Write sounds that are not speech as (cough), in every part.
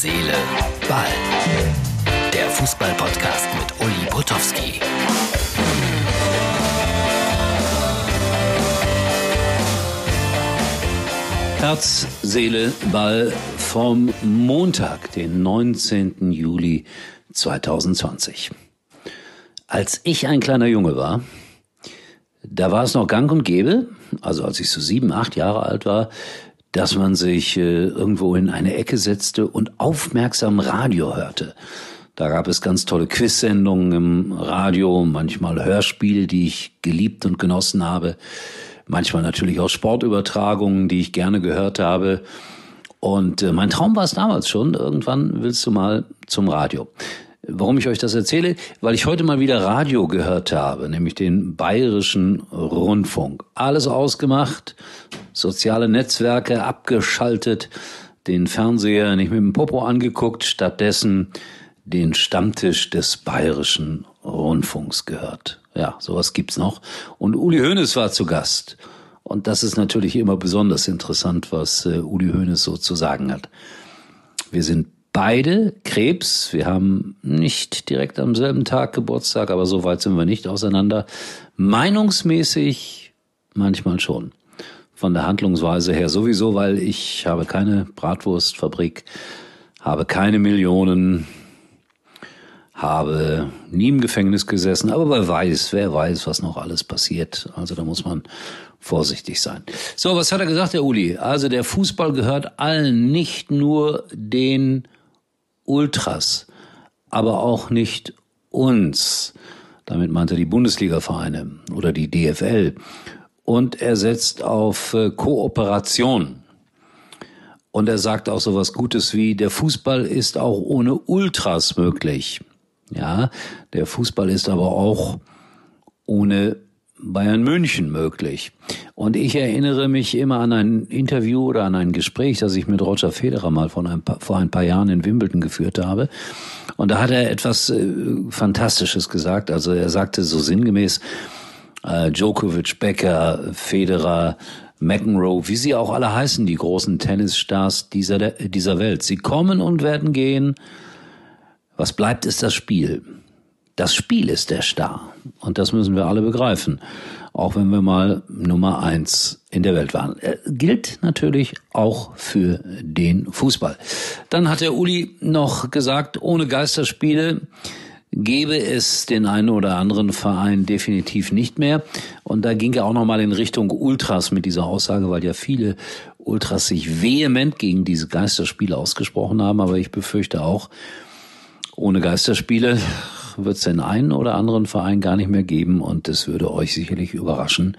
Seele, Ball. Der Fußball-Podcast mit Uli Potowski. Herz, Seele, Ball vom Montag, den 19. Juli 2020. Als ich ein kleiner Junge war, da war es noch gang und gäbe, also als ich so sieben, acht Jahre alt war, dass man sich äh, irgendwo in eine Ecke setzte und aufmerksam Radio hörte. Da gab es ganz tolle Quizsendungen im Radio, manchmal Hörspiele, die ich geliebt und genossen habe, manchmal natürlich auch Sportübertragungen, die ich gerne gehört habe. Und äh, mein Traum war es damals schon, irgendwann willst du mal zum Radio. Warum ich euch das erzähle? Weil ich heute mal wieder Radio gehört habe, nämlich den bayerischen Rundfunk. Alles ausgemacht, soziale Netzwerke abgeschaltet, den Fernseher nicht mit dem Popo angeguckt, stattdessen den Stammtisch des bayerischen Rundfunks gehört. Ja, sowas gibt's noch. Und Uli Hoeneß war zu Gast. Und das ist natürlich immer besonders interessant, was äh, Uli Hoeneß so zu sagen hat. Wir sind beide Krebs. Wir haben nicht direkt am selben Tag Geburtstag, aber so weit sind wir nicht auseinander. Meinungsmäßig manchmal schon. Von der Handlungsweise her sowieso, weil ich habe keine Bratwurstfabrik, habe keine Millionen, habe nie im Gefängnis gesessen, aber wer weiß, wer weiß, was noch alles passiert. Also da muss man vorsichtig sein. So, was hat er gesagt, der Uli? Also der Fußball gehört allen, nicht nur den Ultras, aber auch nicht uns. Damit meint er die Bundesliga-Vereine oder die DFL. Und er setzt auf äh, Kooperation. Und er sagt auch so was Gutes wie, der Fußball ist auch ohne Ultras möglich. Ja, der Fußball ist aber auch ohne Bayern München möglich. Und ich erinnere mich immer an ein Interview oder an ein Gespräch, das ich mit Roger Federer mal ein paar, vor ein paar Jahren in Wimbledon geführt habe. Und da hat er etwas äh, Fantastisches gesagt. Also er sagte so sinngemäß, äh, Djokovic, Becker, Federer, McEnroe, wie sie auch alle heißen, die großen Tennisstars dieser, dieser Welt. Sie kommen und werden gehen. Was bleibt, ist das Spiel. Das Spiel ist der Star. Und das müssen wir alle begreifen. Auch wenn wir mal Nummer eins in der Welt waren. Er gilt natürlich auch für den Fußball. Dann hat der Uli noch gesagt, ohne Geisterspiele gäbe es den einen oder anderen Verein definitiv nicht mehr. Und da ging er auch nochmal in Richtung Ultras mit dieser Aussage, weil ja viele Ultras sich vehement gegen diese Geisterspiele ausgesprochen haben. Aber ich befürchte auch, ohne Geisterspiele (laughs) wird es den einen oder anderen Verein gar nicht mehr geben und es würde euch sicherlich überraschen,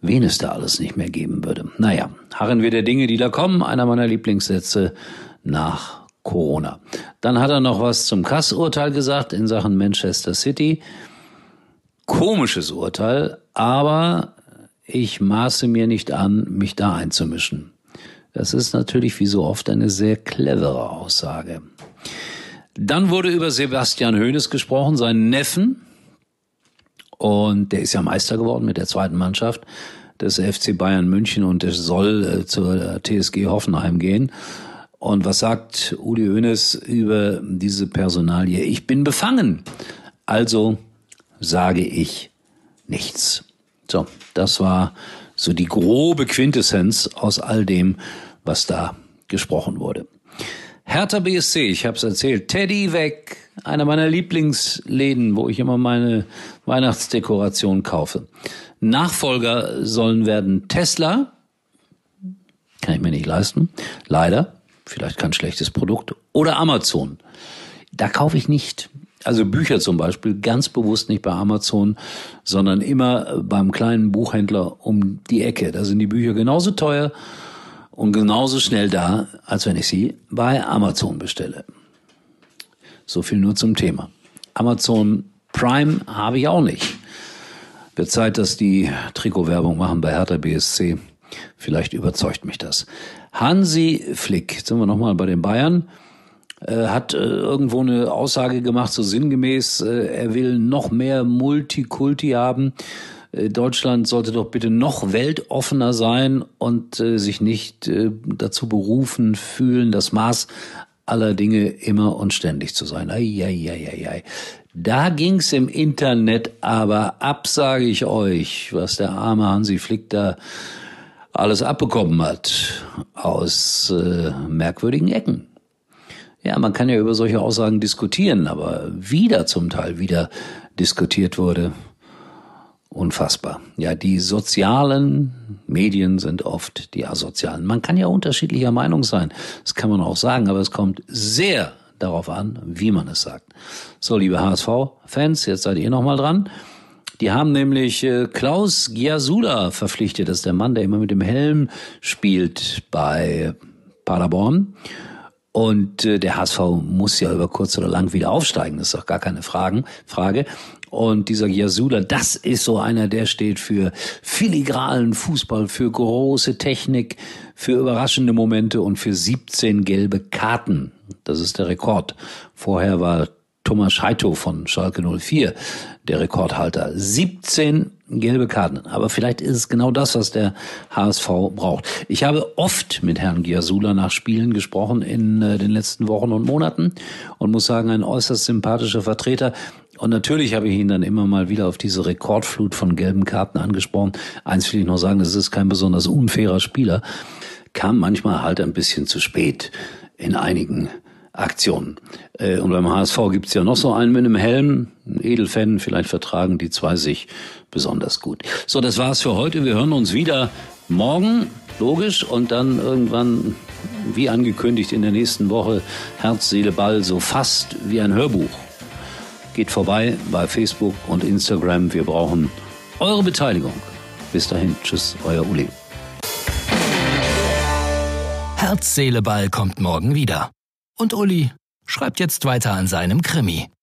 wen es da alles nicht mehr geben würde. Naja, harren wir der Dinge, die da kommen. Einer meiner Lieblingssätze nach Corona. Dann hat er noch was zum Kass-Urteil gesagt in Sachen Manchester City. Komisches Urteil, aber ich maße mir nicht an, mich da einzumischen. Das ist natürlich wie so oft eine sehr clevere Aussage. Dann wurde über Sebastian Hoeneß gesprochen, seinen Neffen. Und der ist ja Meister geworden mit der zweiten Mannschaft des FC Bayern München und der soll äh, zur TSG Hoffenheim gehen. Und was sagt Uli Hoeneß über diese Personalie? Ich bin befangen. Also sage ich nichts. So, das war so die grobe Quintessenz aus all dem, was da gesprochen wurde. Hertha BSC, ich habe es erzählt, Teddy weg, einer meiner Lieblingsläden, wo ich immer meine Weihnachtsdekoration kaufe. Nachfolger sollen werden Tesla, kann ich mir nicht leisten, leider, vielleicht kein schlechtes Produkt, oder Amazon. Da kaufe ich nicht. Also Bücher zum Beispiel ganz bewusst nicht bei Amazon, sondern immer beim kleinen Buchhändler um die Ecke. Da sind die Bücher genauso teuer und genauso schnell da, als wenn ich sie bei Amazon bestelle. So viel nur zum Thema. Amazon Prime habe ich auch nicht. Wird Zeit, dass die Trikotwerbung machen bei Hertha BSC. Vielleicht überzeugt mich das. Hansi Flick, jetzt sind wir nochmal bei den Bayern, äh, hat äh, irgendwo eine Aussage gemacht, so sinngemäß, äh, er will noch mehr Multikulti haben. Äh, Deutschland sollte doch bitte noch weltoffener sein und äh, sich nicht äh, dazu berufen fühlen, das Maß aller Dinge immer und ständig zu sein. Eieieiei. Da ging's im Internet aber ab, sage ich euch, was der arme Hansi Flick da alles abbekommen hat aus äh, merkwürdigen Ecken. Ja, man kann ja über solche Aussagen diskutieren, aber wieder zum Teil wieder diskutiert wurde, unfassbar. Ja, die sozialen Medien sind oft die asozialen. Man kann ja unterschiedlicher Meinung sein, das kann man auch sagen, aber es kommt sehr darauf an, wie man es sagt. So, liebe HSV-Fans, jetzt seid ihr nochmal dran. Die haben nämlich äh, Klaus Giasula verpflichtet. Das ist der Mann, der immer mit dem Helm spielt bei Paderborn. Und äh, der HSV muss ja über kurz oder lang wieder aufsteigen, das ist doch gar keine Fragen, Frage. Und dieser Giasula, das ist so einer, der steht für filigranen Fußball, für große Technik, für überraschende Momente und für 17 gelbe Karten. Das ist der Rekord. Vorher war Thomas Scheito von Schalke 04 der Rekordhalter. 17 gelbe Karten. Aber vielleicht ist es genau das, was der HSV braucht. Ich habe oft mit Herrn Giasula nach Spielen gesprochen in äh, den letzten Wochen und Monaten und muss sagen, ein äußerst sympathischer Vertreter. Und natürlich habe ich ihn dann immer mal wieder auf diese Rekordflut von gelben Karten angesprochen. Eins will ich noch sagen, das ist kein besonders unfairer Spieler. Kam manchmal halt ein bisschen zu spät in einigen Aktionen. Äh, und beim HSV gibt's ja noch so einen mit einem Helm, ein Edelfan, vielleicht vertragen die zwei sich besonders gut. So, das war's für heute. Wir hören uns wieder morgen, logisch, und dann irgendwann, wie angekündigt, in der nächsten Woche Herz, Seele, Ball, so fast wie ein Hörbuch. Geht vorbei bei Facebook und Instagram. Wir brauchen eure Beteiligung. Bis dahin, tschüss, euer Uli. Herz, Seele, Ball kommt morgen wieder. Und Uli schreibt jetzt weiter an seinem Krimi.